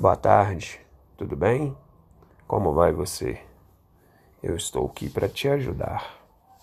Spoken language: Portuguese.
Boa tarde, tudo bem? Como vai você? Eu estou aqui para te ajudar.